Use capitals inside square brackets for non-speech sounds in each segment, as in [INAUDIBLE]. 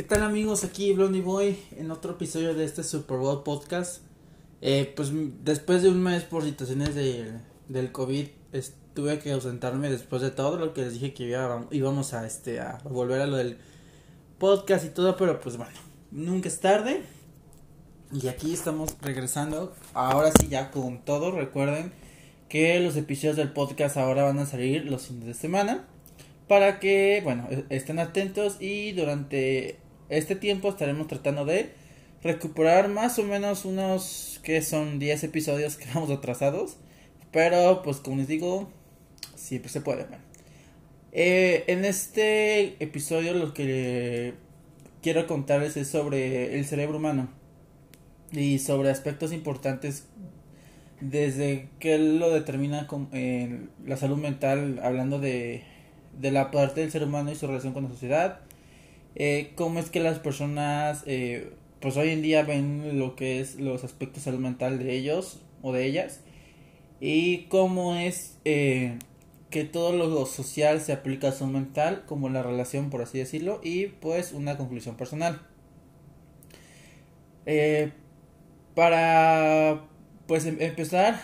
¿Qué tal amigos? Aquí Blondie Boy en otro episodio de este Super Bowl podcast. Eh, pues después de un mes por situaciones de, del COVID tuve que ausentarme después de todo lo que les dije que íbamos a, este, a volver a lo del podcast y todo, pero pues bueno, nunca es tarde. Y aquí estamos regresando, ahora sí ya con todo, recuerden que los episodios del podcast ahora van a salir los fines de semana para que, bueno, e-, estén atentos y durante este tiempo estaremos tratando de recuperar más o menos unos que son 10 episodios que [LAUGHS] vamos atrasados, pero pues como les digo, siempre se puede. Eh, en este episodio lo que quiero contarles es sobre el cerebro humano y sobre aspectos importantes desde que lo determina con, la salud mental, hablando de, de, la parte del ser humano y su relación con la sociedad, eh, cómo es que las personas, eh, pues hoy en día ven lo que es los aspectos salud mental de ellos o de ellas, y cómo es eh, que todo lo social se aplica a salud mental, como la relación, por así decirlo, y pues una conclusión personal. para pues em, empezar,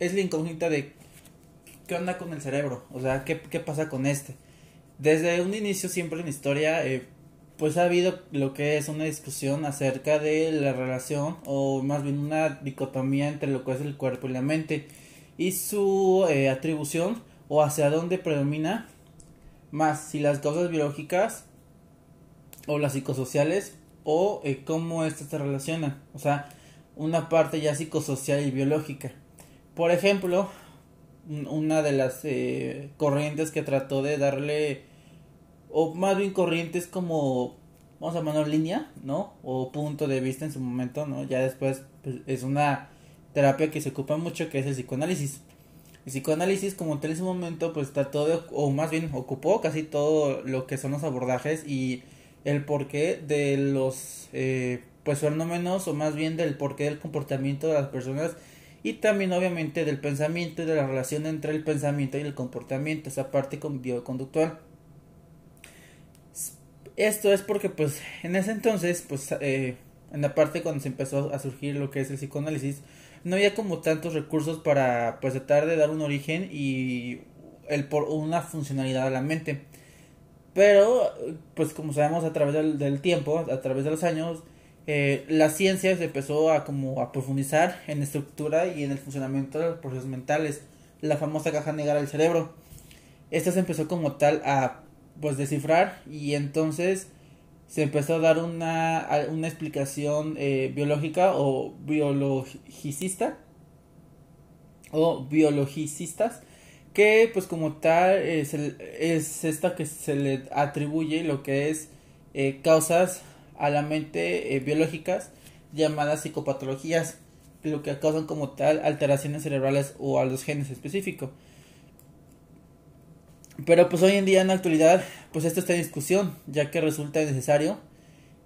es la incógnita de qué onda con el cerebro, o sea, qué, pasa con este. Desde un inicio siempre en historia, eh, pues ha habido lo que es una discusión acerca de la relación, o más bien una dicotomía entre lo que es el cuerpo y la mente, y su eh, atribución, o hacia dónde predomina más, si las causas biológicas, o las psicosociales, o eh, cómo estas se relacionan. O sea, una parte ya psicosocial y biológica. Por ejemplo, una de las eh, corrientes que trató de darle, o más bien corrientes como, vamos a llamarlo línea, ¿no? O punto de vista en su momento, ¿no? Ya después pues, es una terapia que se ocupa mucho, que es el psicoanálisis. El psicoanálisis como tal en su momento pues trató de, o más bien ocupó casi todo lo que son los abordajes y el porqué de los eh, pues fenómenos o más bien del porqué del comportamiento de las personas y también obviamente del pensamiento y de la relación entre el pensamiento y el comportamiento, esa parte bioconductual. Esto es porque pues en ese entonces, pues eh, en la parte cuando se empezó a surgir lo que es el psicoanálisis, no había como tantos recursos para pues tratar de dar un origen y el por una funcionalidad a la mente. Pero pues como sabemos a través del tiempo, a través de los años, eh, la ciencia se empezó a como a profundizar en estructura y en el funcionamiento de los procesos mentales, la famosa caja negra del cerebro. Esta se empezó como tal a pues descifrar y entonces se empezó a dar una, una explicación eh, biológica o biologicista o biologicistas que pues como tal es, es esta que se le atribuye lo que es eh, causas a la mente eh, biológicas llamadas psicopatologías, lo que causan como tal alteraciones cerebrales o a los genes específicos. Pero pues hoy en día en la actualidad pues esto está en discusión ya que resulta necesario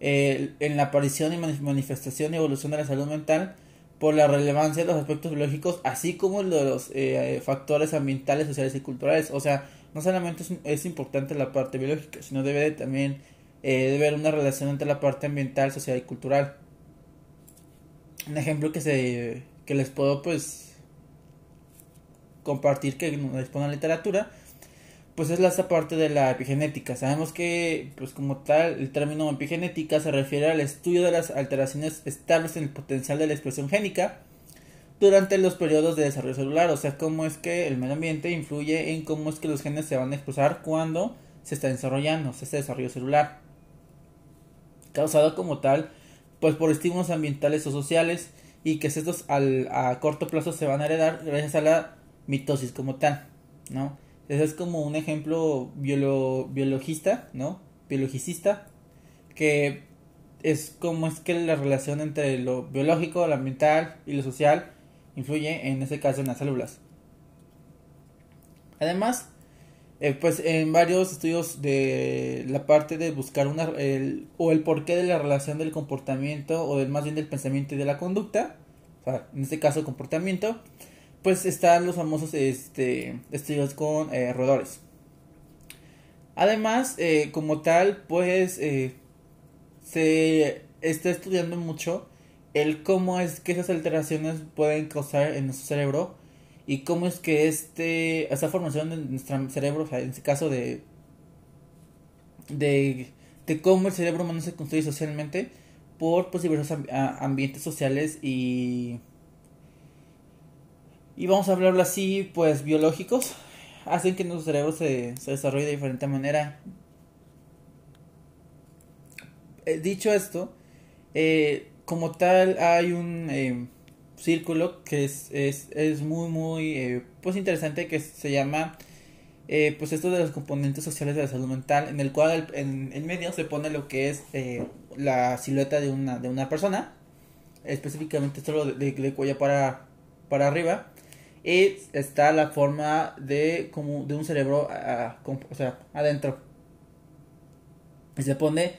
eh, en la aparición y manifestación y evolución de la salud mental por la relevancia de los aspectos biológicos así como los eh, factores ambientales, sociales y culturales. O sea, no solamente es, importante la parte biológica, sino debe también eh, una relación entre la parte ambiental, social y cultural. Un ejemplo que se que les puedo pues compartir que nos expone la literatura pues es la esta parte de la epigenética. Sabemos que, pues como tal, el término epigenética se refiere al estudio de las alteraciones estables en el potencial de la expresión génica durante los periodos de desarrollo celular, o sea, cómo es que el medio ambiente influye en cómo es que los genes se van a expresar cuando se está desarrollando, ese desarrollo celular causado como tal pues por estímulos ambientales o sociales y que estos al, a corto plazo se van a heredar gracias a la mitosis como tal, ¿no? Ese es como un ejemplo biologista, ¿no? Biologicista, que es como es que la relación entre lo biológico, lo ambiental y lo social influye en ese caso en las células. Además, eh, pues en varios estudios de la parte de buscar una el, o el porqué de la relación del comportamiento o del más bien del pensamiento y de la conducta, en este caso comportamiento, pues están los famosos este, estudios con eh, roedores. Además, eh, como tal, pues se está estudiando mucho el cómo es que esas alteraciones pueden causar en nuestro cerebro y cómo es que este esa formación de nuestro cerebro, o sea, en este caso de de, de cómo el cerebro humano se construye socialmente por pues, diversos ambientes sociales y y vamos a hablarlo así, pues biológicos, hacen que nuestro cerebro se, se desarrolle de diferente manera. Eh, dicho esto, eh, como tal hay un eh, círculo que es, es, es muy muy pues interesante que se llama pues esto de los componentes sociales de la salud mental en el cual en el medio se pone lo que es la silueta de una, de una persona. Específicamente solo de, de cuello para, para arriba y está la forma de como de un cerebro o sea, adentro. Y se pone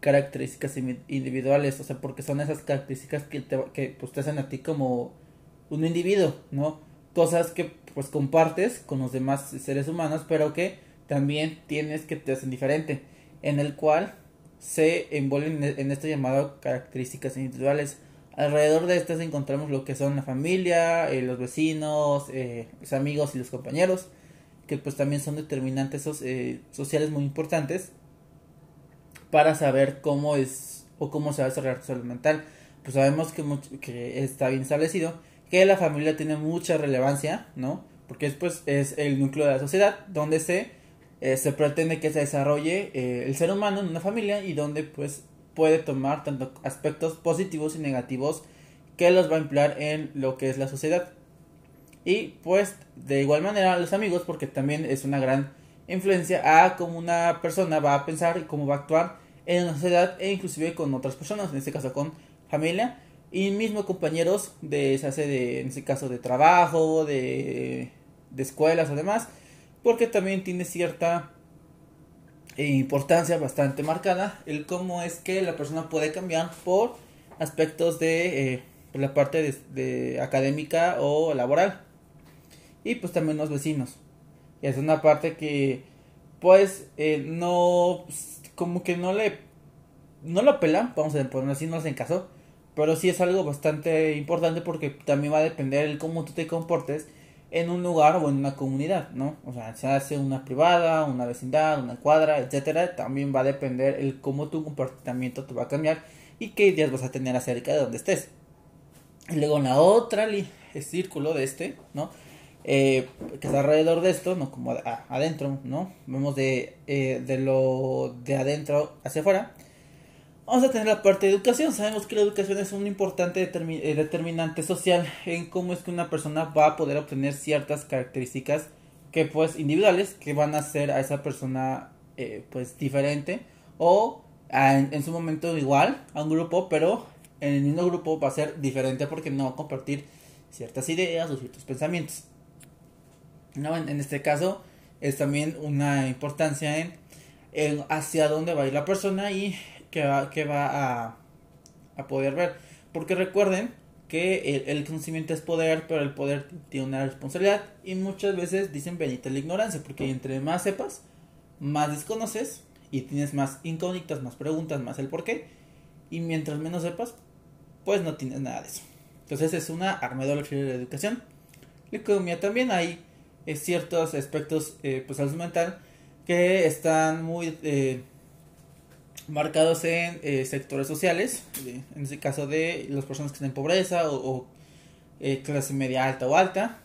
características individuales, o sea, porque son esas características que te, que pues, te hacen a ti como un individuo, ¿no? Cosas que pues compartes con los demás seres humanos, pero que también tienes que te hacen diferente, en el cual se envuelven en esto llamado características individuales. Alrededor de estas encontramos lo que son la familia, eh, los vecinos, eh, los amigos y los compañeros, que pues también son determinantes eh, sociales muy importantes para saber cómo es o cómo se va a desarrollar tu salud mental. Pues sabemos que, que está bien establecido que la familia tiene mucha relevancia, ¿no? Porque después es el núcleo de la sociedad donde se, se pretende que se desarrolle el ser humano en una familia y donde pues puede tomar tanto aspectos positivos y negativos que los va a emplear en lo que es la sociedad. Y pues de igual manera los amigos porque también es una gran influencia a cómo una persona va a pensar y cómo va a actuar en la sociedad e inclusive con otras personas, en este caso con familia y mismo compañeros de se de en este caso de trabajo, de de escuelas o demás, porque también tiene cierta importancia bastante marcada el cómo es que la persona puede cambiar por aspectos de eh, la parte de, académica o laboral. Y pues también los vecinos. Es una parte que pues eh, no como que no le no lo pelan vamos a ponerlo así no en caso pero sí es algo bastante importante porque también va a depender el cómo tú te comportes en un lugar o en una comunidad, ¿no? O sea, se hace una privada, una vecindad, una cuadra, etcétera, también va a depender el cómo tu comportamiento te va a cambiar y qué ideas vas a tener acerca de donde estés. Y luego en la otra el círculo de este, ¿no? Eh, que está alrededor de esto, no como adentro, ¿no? Vemos de, eh, de lo de adentro hacia afuera Vamos a tener la parte de educación. Sabemos que la educación es un importante eh, determinante social en cómo es que una persona va a poder obtener ciertas características que pues individuales que van a hacer a esa persona eh, pues diferente o en, su momento igual a un grupo pero en el mismo grupo va a ser diferente porque no va a compartir ciertas ideas o ciertos pensamientos. ¿No? En, este caso es también una importancia en, en hacia dónde va a ir la persona y que va, que va a, a poder ver. Porque recuerden que el, conocimiento es poder, pero el poder tiene una responsabilidad. Y muchas veces dicen bendita la ignorancia, porque entre más sepas, más desconoces y tienes más incógnitas, más preguntas, más el por qué. Y mientras menos sepas, pues no tienes nada de eso. Entonces es una arma de la educación. La economía también hay eh, ciertos aspectos, eh, pues salud mental, que están muy eh, marcados en eh, sectores sociales, en este caso de las personas que están en pobreza o, eh, clase media alta o alta,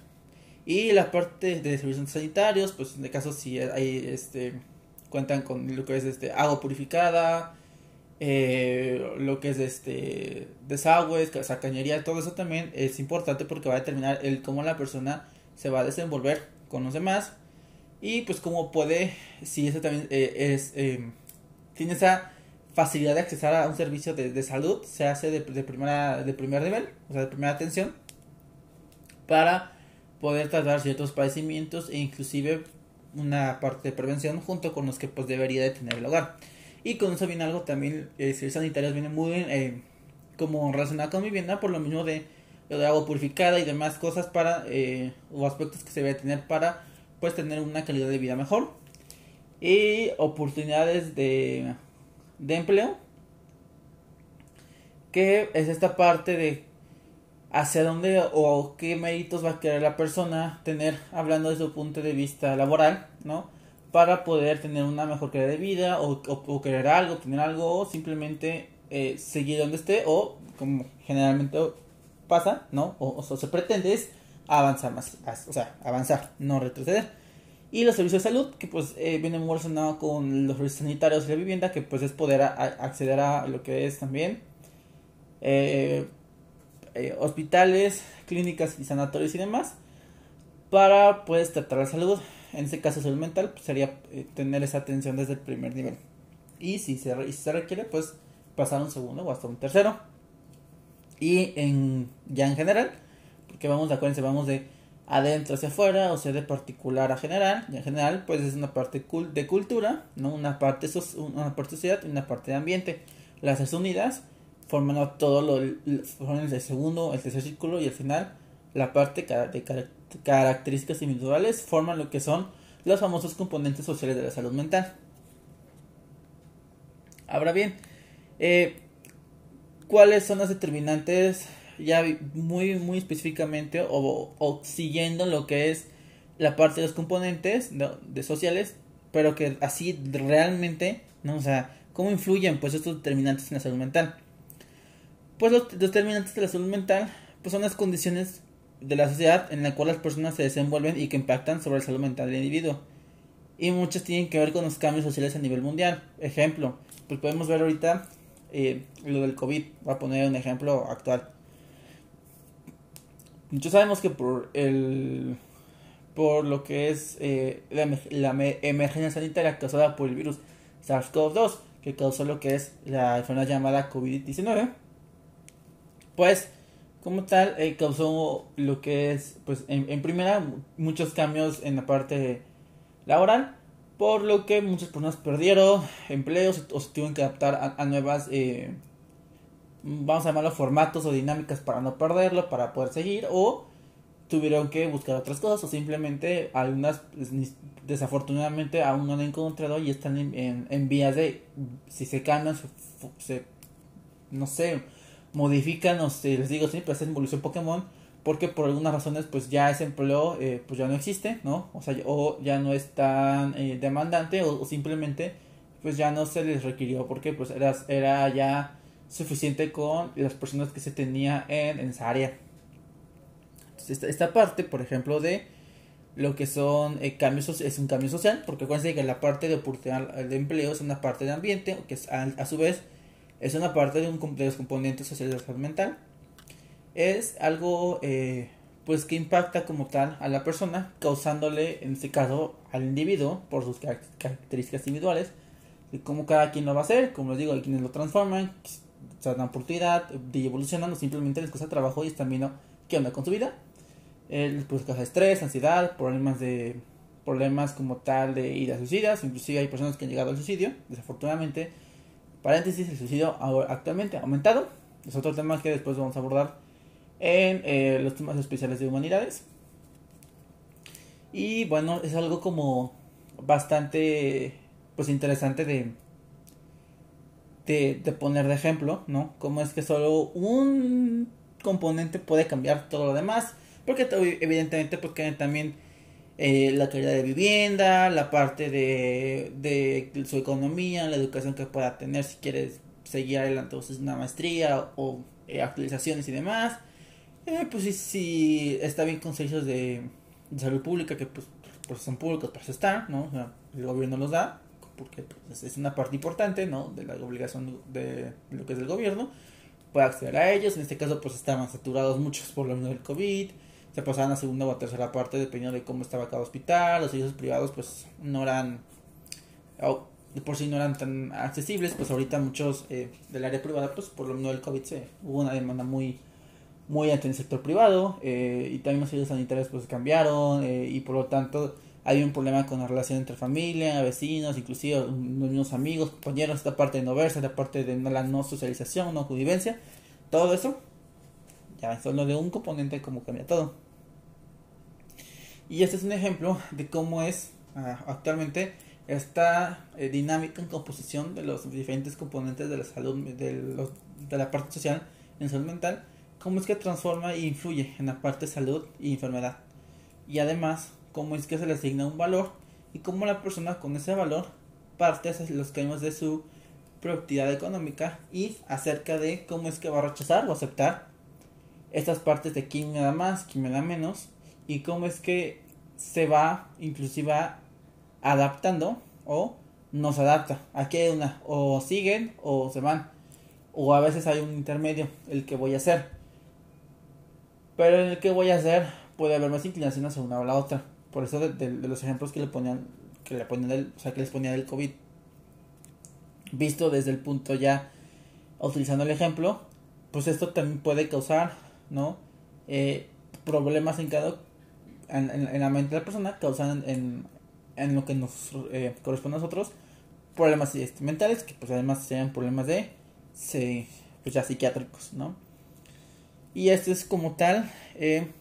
y la parte de servicios sanitarios, pues en este caso si hay este cuentan con lo que es este agua purificada, eh, lo que es este desagües, cañería, todo eso también es importante porque va a determinar el cómo la persona se va a desenvolver con los demás. Y pues cómo puede, si eso también es tiene esa facilidad de acceder a un servicio de, salud, se hace de, primera, de primer nivel, o sea, de primera atención, para poder tratar ciertos padecimientos e inclusive una parte de prevención junto con los que pues debería de tener el hogar. Y con eso viene algo también, eh, servicios sanitarios viene muy eh, como relacionado con vivienda, por lo mismo de, de agua purificada y demás cosas para, eh, o aspectos que se debe tener para pues tener una calidad de vida mejor y oportunidades de, de empleo que es esta parte de hacia dónde o qué méritos va a querer la persona tener hablando de su punto de vista laboral, ¿no? Para poder tener una mejor calidad de vida o, o, querer algo, tener algo o simplemente eh, seguir donde esté o como generalmente pasa, ¿no? O, o se pretende es avanzar más, o sea, avanzar, no retroceder. Y los servicios de salud, que pues eh, vienen muy relacionados con los servicios sanitarios y la vivienda, que pues es poder acceder a lo que es también eh, eh, hospitales, clínicas y sanatorios y demás, para pues tratar la salud. En este caso salud mental, pues, sería tener esa atención desde el primer nivel. Y si se, requiere, pues pasar un segundo o hasta un tercero. Y en, ya en general, porque vamos, de acuérdense, vamos de adentro hacia afuera, o sea, de particular a general, y en general, pues es una parte de cultura, ¿no? Una parte, una parte sociedad y una parte de ambiente. Las tres unidas forman todo lo, forman el segundo, el tercer círculo y al final la parte de características individuales forman lo que son los famosos componentes sociales de la salud mental. Ahora bien, eh, ¿cuáles son las determinantes ya muy, muy específicamente o, siguiendo lo que es la parte de los componentes de, sociales, pero que así realmente, ¿no? O sea, ¿cómo influyen pues estos determinantes en la salud mental? Pues los determinantes de la salud mental pues son las condiciones de la sociedad en la cual las personas se desenvuelven y que impactan sobre la salud mental del individuo. Y muchas tienen que ver con los cambios sociales a nivel mundial. Ejemplo, pues podemos ver ahorita eh, lo del COVID. Voy a poner un ejemplo actual. Muchos sabemos que por el por lo que es eh, la, emergencia sanitaria causada por el virus SARS-CoV-2, que causó lo que es la enfermedad llamada COVID-19, pues como tal eh, causó lo que es, pues en, primera, muchos cambios en la parte laboral, por lo que muchas personas perdieron empleos o se tuvieron que adaptar a, nuevas eh, vamos a llamarlo formatos o dinámicas para no perderlo, para poder seguir, o tuvieron que buscar otras cosas, o simplemente algunas pues, desafortunadamente aún no han encontrado y están en, en, vías de, si se cambian, se, no sé, modifican, o se, les digo, siempre hacen evolución Pokémon, porque por algunas razones pues ya ese empleo eh, pues ya no existe, ¿no? O sea, o ya no es tan eh, demandante o, simplemente pues ya no se les requirió porque pues era, era ya suficiente con las personas que se tenía en, esa área. Entonces, esta, parte, por ejemplo, de lo que son eh, cambios es un cambio social, porque acuérdense que la parte de oportunidad de empleo es una parte de ambiente, que es, a, su vez es una parte de, un, de los componentes sociales de la salud mental. Es algo eh, pues que impacta como tal a la persona, causándole en este caso al individuo por sus características individuales, y cómo cada quien lo va a hacer, como les digo, hay quienes lo transforman, o sea, una oportunidad de evolucionando, simplemente les cuesta trabajo y están viendo qué onda con su vida. Eh, pues causa estrés, ansiedad, problemas de problemas como tal de ideas suicidas, inclusive hay personas que han llegado al suicidio, desafortunadamente. Paréntesis, el suicidio actualmente ha aumentado. Es otro tema que después vamos a abordar en eh, los temas especiales de humanidades. Y bueno, es algo como bastante pues interesante de, de, poner de ejemplo, ¿no? Cómo es que solo un componente puede cambiar todo lo demás. Porque evidentemente porque también eh, la calidad de vivienda, la parte de, de, su economía, la educación que pueda tener si quieres seguir adelante o una maestría o eh, actualizaciones y demás. Eh, pues si, si está bien con servicios de, salud pública que pues, pues son públicos para estar, ¿no? O sea, el gobierno los da porque pues, es una parte importante, ¿no? De la obligación de lo que es el gobierno, puede acceder a ellos. En este caso, pues estaban saturados muchos por lo del COVID. Se pasaban a segunda o tercera parte dependiendo de cómo estaba cada hospital. Los servicios privados, pues no eran, de por sí no eran tan accesibles. Pues ahorita muchos eh, del área privada, pues por lo menos del COVID, se, hubo una demanda muy muy alta en el sector privado eh, y también los servicios sanitarios pues cambiaron eh, y por lo tanto hay un problema con la relación entre familia, vecinos, inclusive los mismos amigos, compañeros, esta parte de no verse, esta parte de la no socialización, no convivencia, todo eso, ya solo de un componente como cambia todo. Y este es un ejemplo de cómo es ah, actualmente esta eh, dinámica en composición de los diferentes componentes de la salud, de, de la parte social en salud mental, cómo es que transforma e influye en la parte salud y enfermedad. Y además, cómo es que se le asigna un valor y cómo la persona con ese valor parte hacia los caminos de su productividad económica y acerca de cómo es que va a rechazar o aceptar estas partes de quién me da más, quién me da menos y cómo es que se va inclusive adaptando o no se adapta. Aquí hay una, o siguen o se van. O a veces hay un intermedio, el que voy a hacer. Pero en el que voy a hacer puede haber más inclinación hacia una o la otra. Por eso de, los ejemplos que le ponían, que le ponían del, o sea, que les ponía del COVID. Visto desde el punto ya, utilizando el ejemplo, pues esto también puede causar, ¿no? Eh, problemas en cada en, la mente de la persona, causan en, en lo que nos eh, corresponde a nosotros problemas mentales, que pues además sean problemas de, pues ya psiquiátricos, ¿no? Y esto es como tal, eh,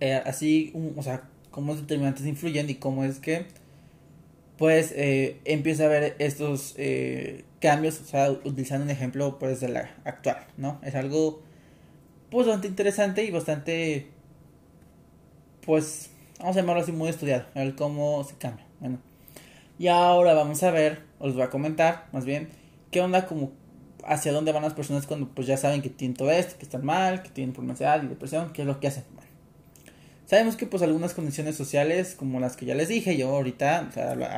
eh, así, o sea, cómo los determinantes influyen y cómo es que, pues, empieza a haber estos cambios, o sea, utilizando un ejemplo, pues, de la actual, ¿no? Es algo, pues, bastante interesante y bastante, pues, vamos a llamarlo así muy estudiado, a ver cómo se cambia. Bueno, y ahora vamos a ver, os voy a comentar más bien, qué onda como hacia dónde van las personas cuando pues ya saben que tienen todo esto, que están mal, que tienen problemas de ansiedad y depresión, qué es lo que hacen. Bueno, sabemos que pues algunas condiciones sociales, como las que ya les dije, yo ahorita,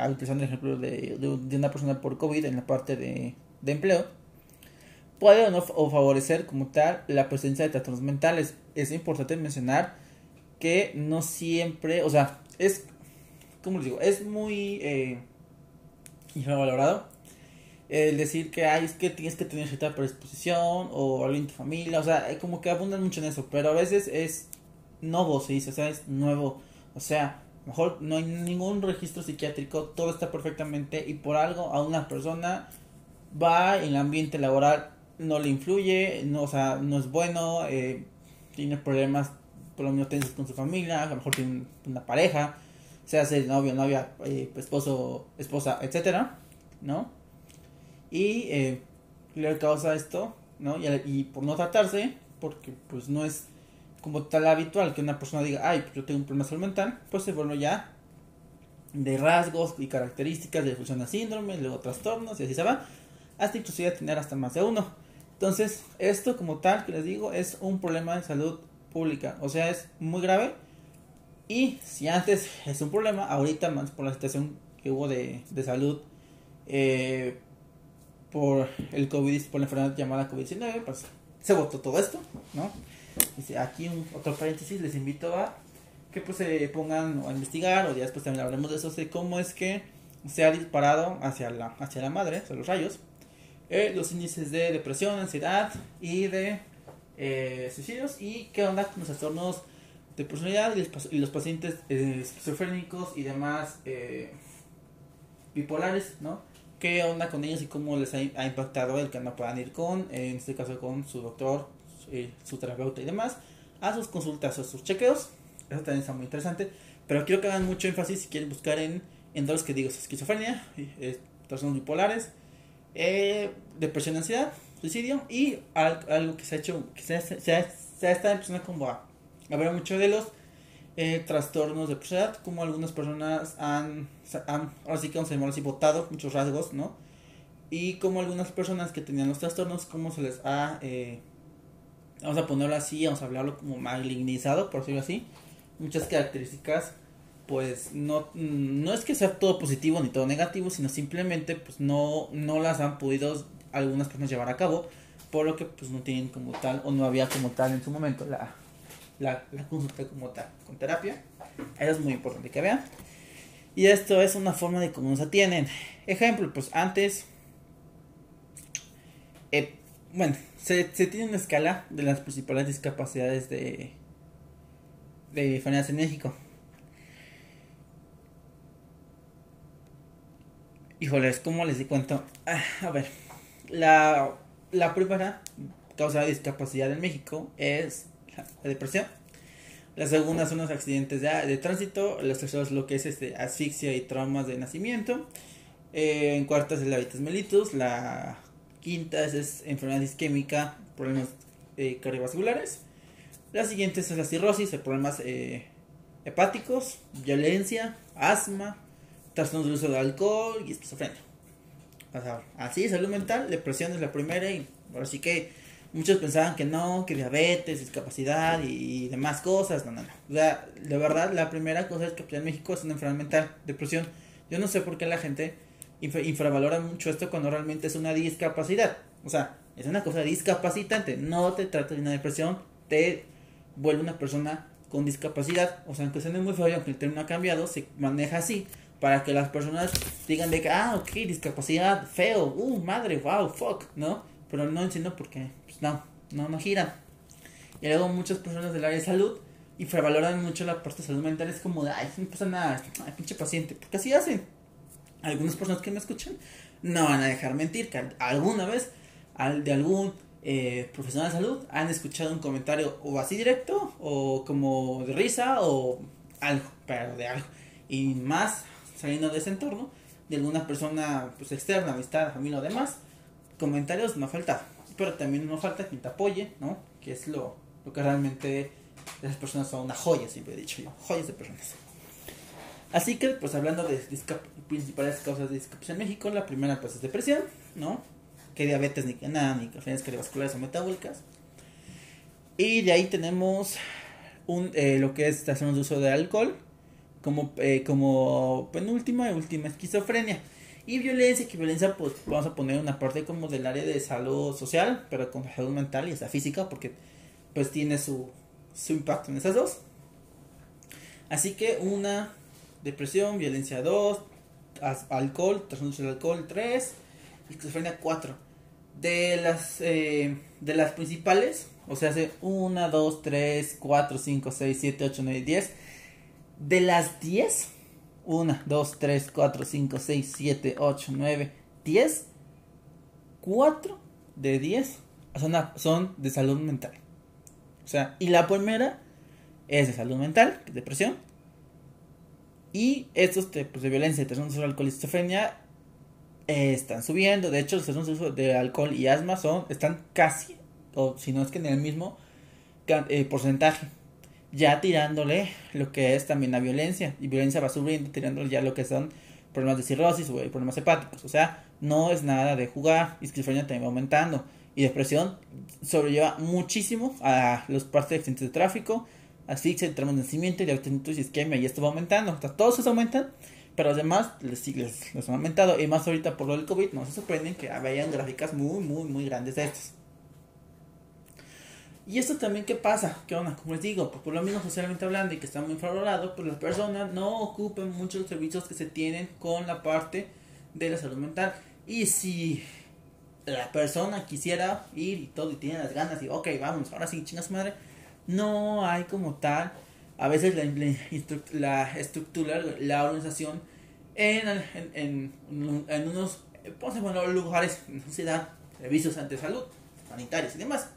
utilizando el ejemplo de, de, una persona por COVID en la parte de, de empleo, puede o favorecer como tal la presencia de trastornos mentales. Es importante mencionar que no siempre, o sea, es, como les digo, es muy eh, infravalorado el decir que hay es que tienes que tener cierta predisposición o algo en tu familia, o sea, como que abundan mucho en eso, pero a veces es nuevo, se dice, o sea, es nuevo, o sea, mejor no hay ningún registro psiquiátrico, todo está perfectamente y por algo a una persona va en el ambiente laboral no le influye, no, o sea, no es bueno, eh, tiene problemas por lo menos tensos con su familia, a lo mejor tiene una pareja, se hace novio, novia, eh, esposo, esposa, etcétera, ¿no? Y eh, le causa esto, ¿no? Y, por no tratarse, porque pues no es como tal habitual que una persona diga, ay, pues yo tengo un problema salud mental, pues se vuelve ya de rasgos y características de funciona síndrome, luego trastornos y así se va, hasta inclusive tener hasta más de uno. Entonces, esto como tal que les digo es un problema de salud pública. O sea, es muy grave. Y si antes es un problema, ahorita más por la situación que hubo de, de salud eh, por el COVID, por la enfermedad llamada COVID-19, pues se votó todo esto, ¿no? Dice, aquí un, otro paréntesis, les invito a que pues se pongan a investigar o ya después también hablaremos de eso, de cómo es que se ha disparado hacia la, hacia la madre, hacia los rayos, eh, los índices de depresión, ansiedad y de eh, suicidios y qué onda con los trastornos de personalidad y los, pacientes eh, esquizofrénicos y demás bipolares, ¿no? ¿Qué onda con ellos y cómo les ha, impactado el que no puedan ir con, en este caso con su doctor, su, terapeuta y demás, a sus consultas o sus chequeos? Eso también está muy interesante. Pero quiero que hagan mucho énfasis si quieren buscar en, en dos que digo, esquizofrenia, trastornos bipolares, depresión, ansiedad suicidio y algo que se ha hecho, que se, se, se ha estado empezando como a haber mucho de los eh, trastornos de personalidad, como algunas personas han, han ahora sí que vamos a llamarlo así, votado muchos rasgos, ¿no? Y como algunas personas que tenían los trastornos, como se les ha, eh, vamos a ponerlo así, vamos a hablarlo como malignizado, por decirlo así, muchas características, pues no, no es que sea todo positivo ni todo negativo, sino simplemente pues no, no las han podido algunas personas llevar a cabo, por lo que pues no tienen como tal o no había como tal en su momento la, la, consulta como tal con terapia. Eso es muy importante que vean. Y esto es una forma de cómo se atienden. Ejemplo, pues antes, eh, bueno, se, se, tiene una escala de las principales discapacidades de, de enfermedades en México. Híjoles, ¿cómo les di cuento? Ah, a ver, la, la primera causa de discapacidad en México es la depresión. La segunda son los accidentes de, de tránsito. Los terceros lo que es este, asfixia y traumas de nacimiento. Eh, en cuarta es el hábitus mellitus. La quinta es, enfermedad isquémica, problemas eh, cardiovasculares. La siguiente es la cirrosis, problemas eh, hepáticos, violencia, asma, trastornos de uso de alcohol y esquizofrenia. así, salud mental, depresión es la primera y ahora sí que muchos pensaban que no, que diabetes, discapacidad y, demás cosas. No, no, no. O sea, de verdad, la primera cosa es que en México es una enfermedad mental, depresión. Yo no sé por qué la gente infravalora mucho esto cuando realmente es una discapacidad. O sea, es una cosa discapacitante. No te trata de una depresión, te vuelve una persona con discapacidad. O sea, aunque sea muy feo aunque el término ha cambiado, se maneja así. Para que las personas digan de que, ah, ok, discapacidad, feo, uh, madre, wow, fuck, ¿no? Pero no entiendo por qué no, no, no giran. Y luego muchas personas del área de salud infravaloran mucho la parte de salud mental. Es como de, ay, no pasa nada, ay, pinche paciente. Porque así hacen. Algunas personas que me escuchan no van a dejar mentir que alguna vez al, de algún eh, profesional de salud han escuchado un comentario o así directo o como de risa o algo, pero de algo. Y más saliendo de ese entorno, de alguna persona pues, externa, amistad, familia o demás, comentarios no falta pero también no falta quien te apoye, ¿no? Que es lo, lo que realmente esas personas son una joya, siempre he dicho yo, joyas de personas. Así que, pues hablando de principales causas de discapacidad en México, la primera pues es depresión, ¿no? Que diabetes ni que nada, ni enfermedades cardiovasculares o metabólicas. Y de ahí tenemos un, eh, lo que es de uso de alcohol, como, eh, como penúltima y última esquizofrenia. Y violencia, que violencia pues vamos a poner una parte como del área de salud social, pero con salud mental y esa física, porque pues tiene su, su impacto en esas dos. Así que una, depresión, violencia 2, alcohol, trastorno del alcohol 3, esquizofrenia 4. De las, eh, de las principales, o sea, hace 1, 2, 3, 4, 5, 6, 7, 8, 9, 10. De las 10 1, 2, 3, 4, 5, 6, 7, 8, 9, 10. 4 de 10 son, son de salud mental. O sea, y la primera es de salud mental, depresión. Y estos de, pues, de violencia, trastornos de alcohol y esquizofrenia eh, están subiendo. De hecho, los trastornos de alcohol y asma son, están casi, o si no es que en el mismo eh, porcentaje ya tirándole lo que es también la violencia. Y violencia va subiendo, tirándole ya lo que son problemas de cirrosis o problemas hepáticos. O sea, no es nada de jugar. Esquizofrenia también va aumentando. Y depresión sobrelleva muchísimo a los partes de accidentes de tráfico, asfixia, de nacimiento, diabetes y isquemia. Y esto va aumentando. O sea, todos esos aumentan. Pero los les, les, les han aumentado. Y más ahorita por lo del COVID, no se sorprenden que vean gráficas muy, muy, muy grandes de estos. Y esto también, ¿qué pasa? ¿Qué onda? Como les digo, pues por lo mismo socialmente hablando y que está muy valorado, pues las personas no ocupan mucho los servicios que se tienen con la parte de la salud mental. Y si la persona quisiera ir y todo y tiene las ganas y, ok, vamos, ahora sí, chingas madre, no hay como tal, a veces la, la, estructura, la organización en, en, en, unos, pues, lugares se dan servicios ante salud, sanitarios y demás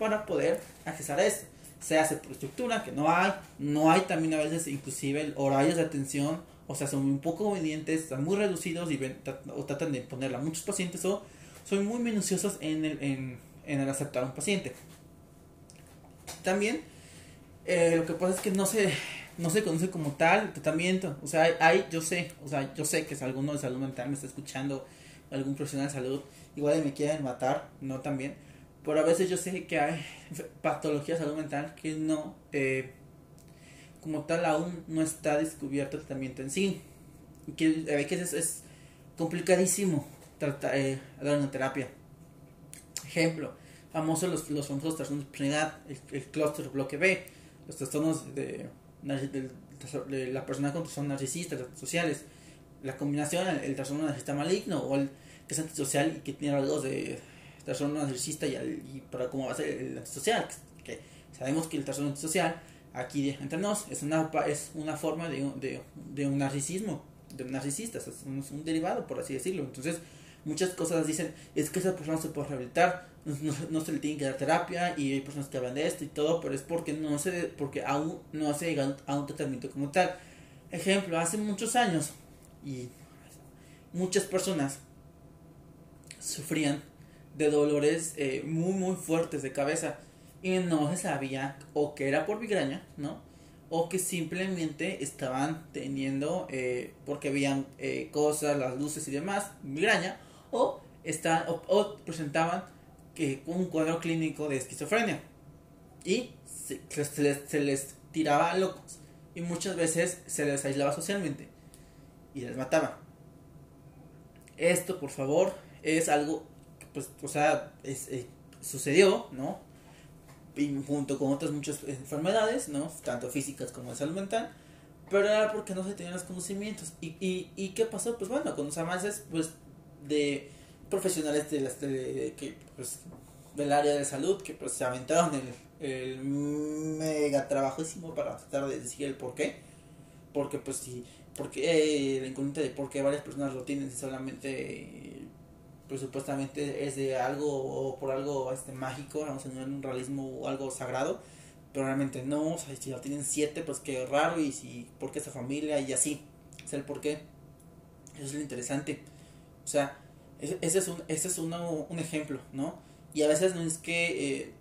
para poder accesar a esto. Se hace por estructura, que no hay, no hay también a veces inclusive horarios de atención, o sea, son un poco obedientes, están muy reducidos y o tratan de ponerla a muchos pacientes o son muy minuciosos en el, en, en el aceptar a un paciente. También eh, lo que pasa es que no se, no se conoce como tal tratamiento. O sea, hay, yo sé, o sea, yo sé que si alguno de salud mental me está escuchando, algún profesional de salud, igual me quieren matar, no también pero a veces yo sé que hay patologías de salud mental que no, eh, como tal, aún no está descubierto el tratamiento en sí. Que a veces es, complicadísimo tratar, eh, dar una terapia. Ejemplo, famosos los, los famosos trastornos de personalidad, el, el clúster bloque B, los trastornos de, de, la persona con trastornos narcisistas, sociales, la combinación, el, el trastorno narcisista maligno o el que es antisocial y que tiene rasgos de trastorno narcisista y, y para cómo va a ser el antisocial. Que sabemos que el trastorno antisocial, aquí entre nos, es una, es una forma de, de, de un narcisismo, de un narcisista, es un, derivado, por así decirlo. Entonces, muchas cosas dicen, es que esa persona se puede rehabilitar, no, se le tiene que dar terapia y hay personas que hablan de esto y todo, pero es porque no se, porque aún no se llega a un tratamiento como tal. Ejemplo, hace muchos años y muchas personas sufrían de dolores eh, muy muy fuertes de cabeza y no se sabía o que era por migraña, ¿no? O que simplemente estaban teniendo, eh, porque veían eh, cosas, las luces y demás, migraña, o, están, o, presentaban que un cuadro clínico de esquizofrenia. Y se, les, tiraba locos. Y muchas veces se les aislaba socialmente. Y les mataba. Esto, por favor, es algo pues, o sea, eh, sucedió, ¿no? Junto con otras muchas enfermedades, ¿no? Tanto físicas como de salud mental, pero era porque no se tenían los conocimientos. ¿Y, y, y qué pasó? Pues bueno, con los avances, pues, de profesionales de las de, que, pues, del área de salud que pues se aventaron el, el mega trabajísimo para tratar de decir el por qué. Porque pues si, porque eh, la incógnita de por qué varias personas lo tienen solamente pues supuestamente es de algo o por algo este mágico, vamos a tener un realismo o algo sagrado, pero realmente no, si lo tienen siete, pues qué raro, y si, ¿por qué esa familia? Y así, es el por qué. Eso es lo interesante. O sea, ese es un, ese es uno, un ejemplo, ¿no? Y a veces no es que eh,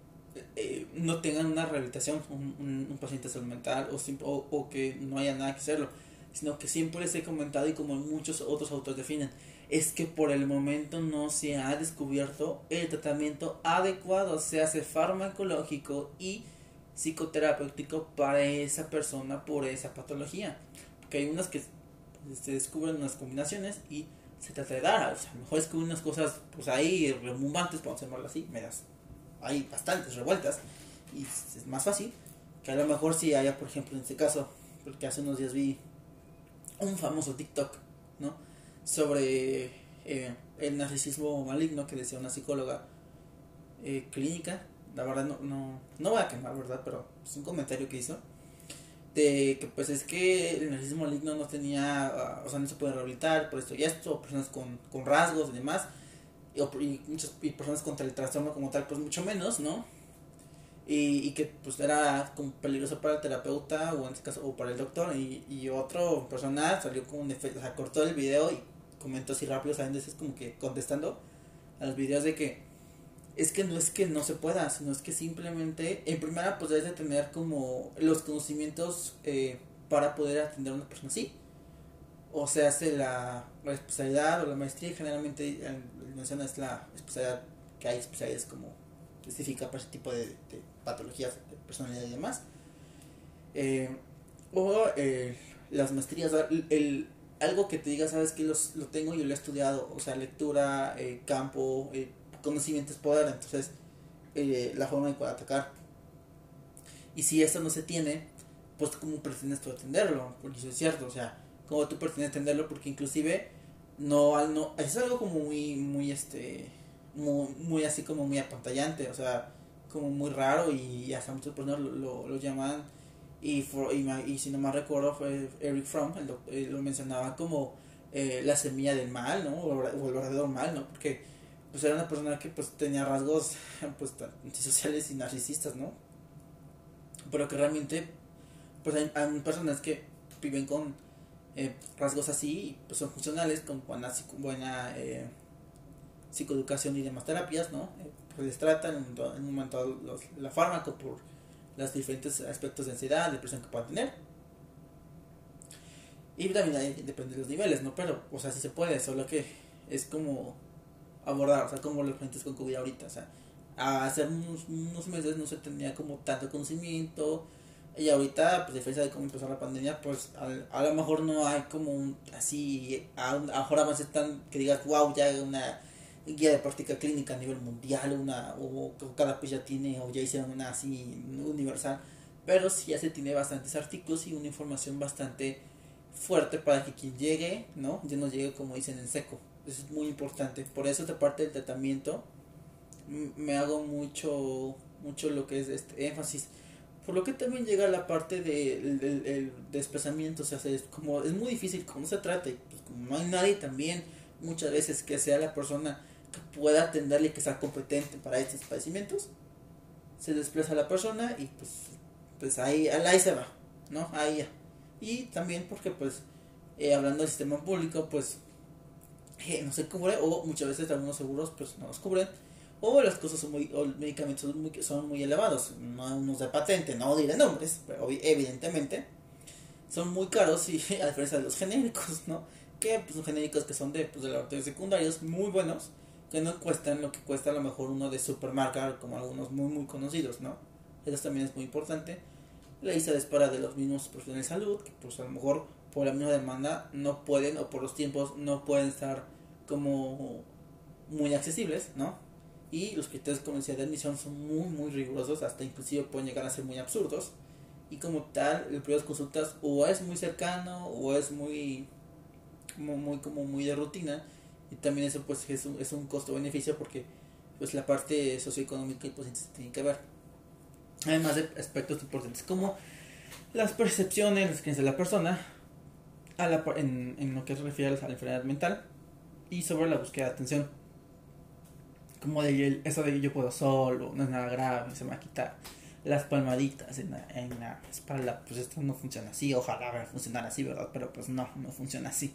eh, no tengan una rehabilitación, un, un, paciente de salud mental, o, o, o, que no haya nada que hacerlo, sino que siempre les he comentado y como muchos otros autores definen, es que por el momento no se ha descubierto el tratamiento adecuado, se hace farmacológico y psicoterapéutico para esa persona por esa patología. Porque hay unas que se descubren unas combinaciones y se trata de dar, o sea, mejor es que unas cosas pues ahí remundantes, podemos llamarlo así, das hay bastantes revueltas y es más fácil que a lo mejor si haya, por ejemplo, en este caso, porque hace unos días vi un famoso TikTok, ¿no? sobre eh, el narcisismo maligno que decía una psicóloga eh, clínica. La verdad no, no, no voy a quemar, ¿verdad? Pero es un comentario que hizo. De que pues es que el narcisismo maligno no tenía, ah, o sea, no se puede rehabilitar por esto y esto, personas con, con rasgos y demás. Y, y muchas y personas contra el trastorno como tal, pues mucho menos, ¿no? Y, y, que pues era como peligroso para el terapeuta o en este caso o para el doctor y, y otro personal salió con un efecto, o sea, cortó el video y comento así rápido, ¿saben? Es como que contestando a los videos de que es que no es que no se pueda, sino es que simplemente, en primera, pues debes de tener como los conocimientos eh, para poder atender a una persona así. O se hace la, la especialidad o la maestría, generalmente menciona es la especialidad, que hay especialidades como específica para ese tipo de, patologías de personalidad y demás. Eh, o eh, las maestrías, el, algo que te diga, sabes que los, lo tengo y lo he estudiado, o sea, lectura, eh, campo, eh, conocimiento es poder, entonces eh, la forma de poder atacar. Y si eso no se tiene, pues cómo pretendes tú atenderlo, porque eso es cierto, o sea, cómo tú pretendes atenderlo, porque inclusive no, no, es algo como muy, muy, este, muy, muy así como muy apantallante, o sea, como muy raro y hasta muchas personas lo, lo, lo llaman y, y, si no mal recuerdo fue Eric Fromm, eh, lo mencionaba como eh, la semilla del mal, ¿no? O, el verdadero mal, ¿no? Porque pues era una persona que pues tenía rasgos [LAUGHS] pues antisociales y narcisistas, ¿no? Pero que realmente pues hay, personas que viven con eh, rasgos así pues son funcionales, con buena, buena psicoeducación y demás terapias, ¿no? pues les tratan en un momento los, la fármaco por los diferentes aspectos de ansiedad, depresión que puedan tener. Y también depende de los niveles, ¿no? Pero, o sea, sí se puede, solo que es como abordar, o sea, como los pacientes con COVID ahorita, o sea, hace unos, unos meses no se tenía como tanto conocimiento y ahorita, pues, diferencia de cómo empezó la pandemia, pues, a, lo mejor no hay como un, así, a, ahora más están, que digas, wow, ya una guía de práctica clínica a nivel mundial, una, o, cada país ya tiene, o ya hicieron una así universal, pero sí ya se tiene bastantes artículos y una información bastante fuerte para que quien llegue, ¿no? Ya no llegue como dicen en seco. Eso es muy importante. Por eso de parte del tratamiento me hago mucho, mucho lo que es este énfasis. Por lo que también llega la parte del de, de, desplazamiento, o sea, es como, es muy difícil, como se trata, pues como no hay nadie también muchas veces que sea la persona que pueda atenderle y que sea competente para estos padecimientos, se desplaza la persona y pues, pues ahí, ahí se va, ¿no? Ahí ya. Y también porque pues, eh, hablando del sistema público, pues eh, no se cubre o muchas veces algunos seguros pues no los cubren o las cosas son muy, o medicamentos son muy, son muy elevados, no unos de patente, no diré nombres, pero evidentemente son muy caros y [LAUGHS] a diferencia de los genéricos, ¿no? Que pues, son genéricos que son de, pues, de laboratorios secundarios muy buenos, que no cuestan lo que cuesta a lo mejor uno de supermarca, como algunos muy muy conocidos, ¿no? Eso también es muy importante. La lista de espera de los mismos profesionales de salud, que pues a lo mejor por la misma demanda no pueden o por los tiempos no pueden estar como muy accesibles, ¿no? Y los criterios de de admisión son muy muy rigurosos, hasta inclusive pueden llegar a ser muy absurdos. Y como tal, el periodo de consultas o es muy cercano o es muy como muy como muy de rutina y también eso pues es un, es un costo beneficio porque pues la parte socioeconómica y pues se tiene que ver además de aspectos importantes como las percepciones las creencias la persona a la, en, en lo que se refiere a la enfermedad mental y sobre la búsqueda de atención. Como de eso de yo puedo solo no es nada grave se me va a las palmaditas en la, en la espalda pues esto no funciona así ojalá funcionara así verdad pero pues no no funciona así.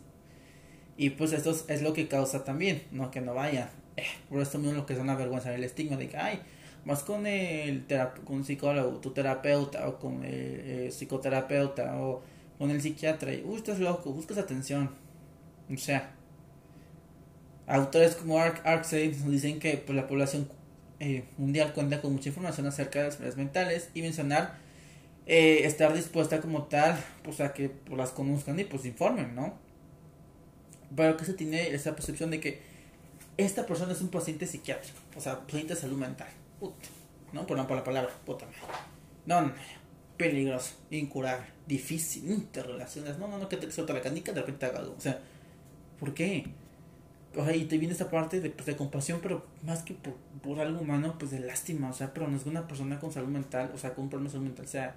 Y pues esto es, lo que causa también, no que no vaya. Eh, por esto mismo lo que es una vergüenza, el estigma de que, ay, vas con el con un psicólogo, tu terapeuta, o con el psicoterapeuta, o con el psiquiatra, y, uy, estás loco, buscas atención. O sea, autores como Ark Arksey nos dicen que pues, la población eh, mundial cuenta con mucha información acerca de las enfermedades mentales y mencionar eh, estar dispuesta como tal, pues a que pues, las conozcan y pues informen, ¿no? pero que se tiene esa percepción de que esta persona es un paciente psiquiátrico, o sea, paciente de salud mental. ¿No? Por, la palabra, puta No, no, peligroso, incurable, difícil, interrelaciones. No, no, no, que te suelta la canica, de repente haga algo. O sea, ¿por qué? O sea, y te viene esa parte de, pues, de compasión, pero más que por, por, algo humano, pues de lástima. O sea, pero no es que una persona con salud mental, o sea, con un problema de salud mental sea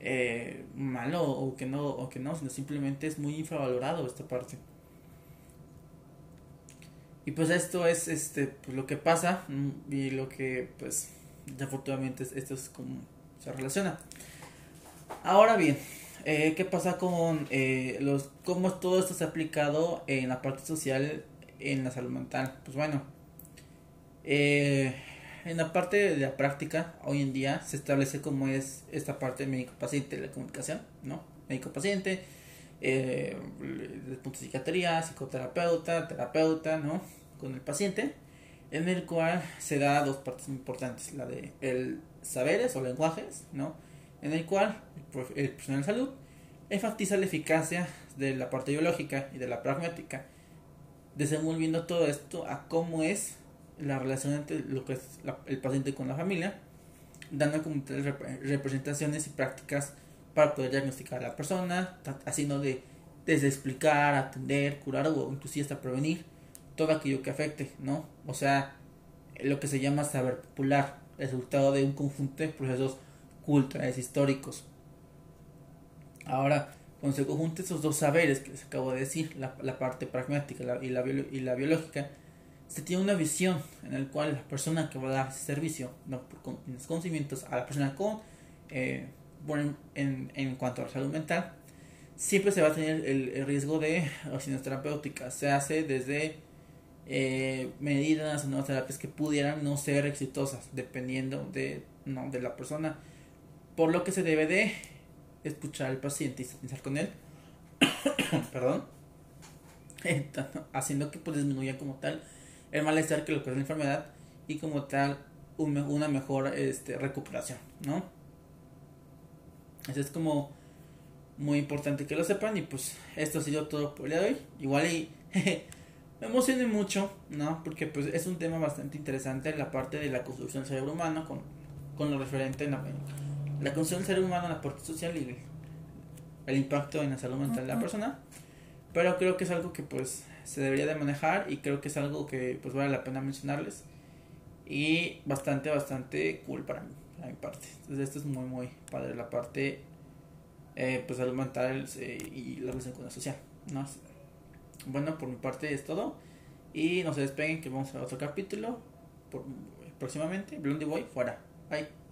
eh, malo o que no, o que no, sino simplemente es muy infravalorado esta parte. Y pues esto es este pues lo que pasa mm, y lo que pues desafortunadamente esto es como se relaciona. Ahora bien, eh, ¿qué pasa con eh, los cómo todo esto se ha aplicado en la parte social en la salud mental? Pues bueno, eh, en la parte de la práctica hoy en día se establece cómo es esta parte médico-paciente, la comunicación, ¿no? Médico-paciente, eh, de punto de psiquiatría, psicoterapeuta, terapeuta, ¿no? Con el paciente, en el cual se da dos partes importantes, la de el saberes o lenguajes, ¿no? En el cual el profesional de salud enfatiza la eficacia de la parte biológica y de la pragmática, desenvolviendo todo esto a cómo es la relación entre lo que es el paciente con la familia, dando como representaciones y prácticas para poder diagnosticar a la persona, haciendo de desde explicar, atender, curar o inclusive hasta prevenir todo aquello que afecte, ¿no? O sea, lo que se llama saber popular, resultado de un conjunto de procesos culturales históricos. Ahora, cuando se conjuntan esos dos saberes que les acabo de decir, la, la parte pragmática y, la, y la biológica, se tiene una visión en la cual la persona que va a dar servicio, no, con los conocimientos a la persona con eh, bueno, en, en, cuanto a la salud mental, siempre se va a tener el, riesgo de opciones terapéuticas. Se hace desde eh, medidas o nuevas terapias que pudieran no ser exitosas, dependiendo de, no, de la persona. Por lo que se debe de escuchar al paciente y pensar con él. [COUGHS] Perdón. haciendo que pues disminuya como tal el malestar que lo es la enfermedad y como tal una mejor este, recuperación, ¿no? Eso es como muy importante que lo sepan y pues esto ha sido todo por el día de hoy. Igual y [LAUGHS] me emocioné mucho, ¿no? Porque pues es un tema bastante interesante la parte de la construcción del cerebro humano con, con lo referente en la, la construcción del cerebro humano la parte social y el, impacto en la salud mental de la persona. Pero creo que es algo que pues se debería de manejar y creo que es algo que pues vale la pena mencionarles. Y bastante, bastante cool para mí a mi parte. Entonces esto es muy muy padre la parte eh, pues salud mental eh, y la relación con la social, ¿no? Bueno, por mi parte es todo. Y no se despeguen que vamos a otro capítulo por, próximamente. Blondie Boy, fuera. Bye.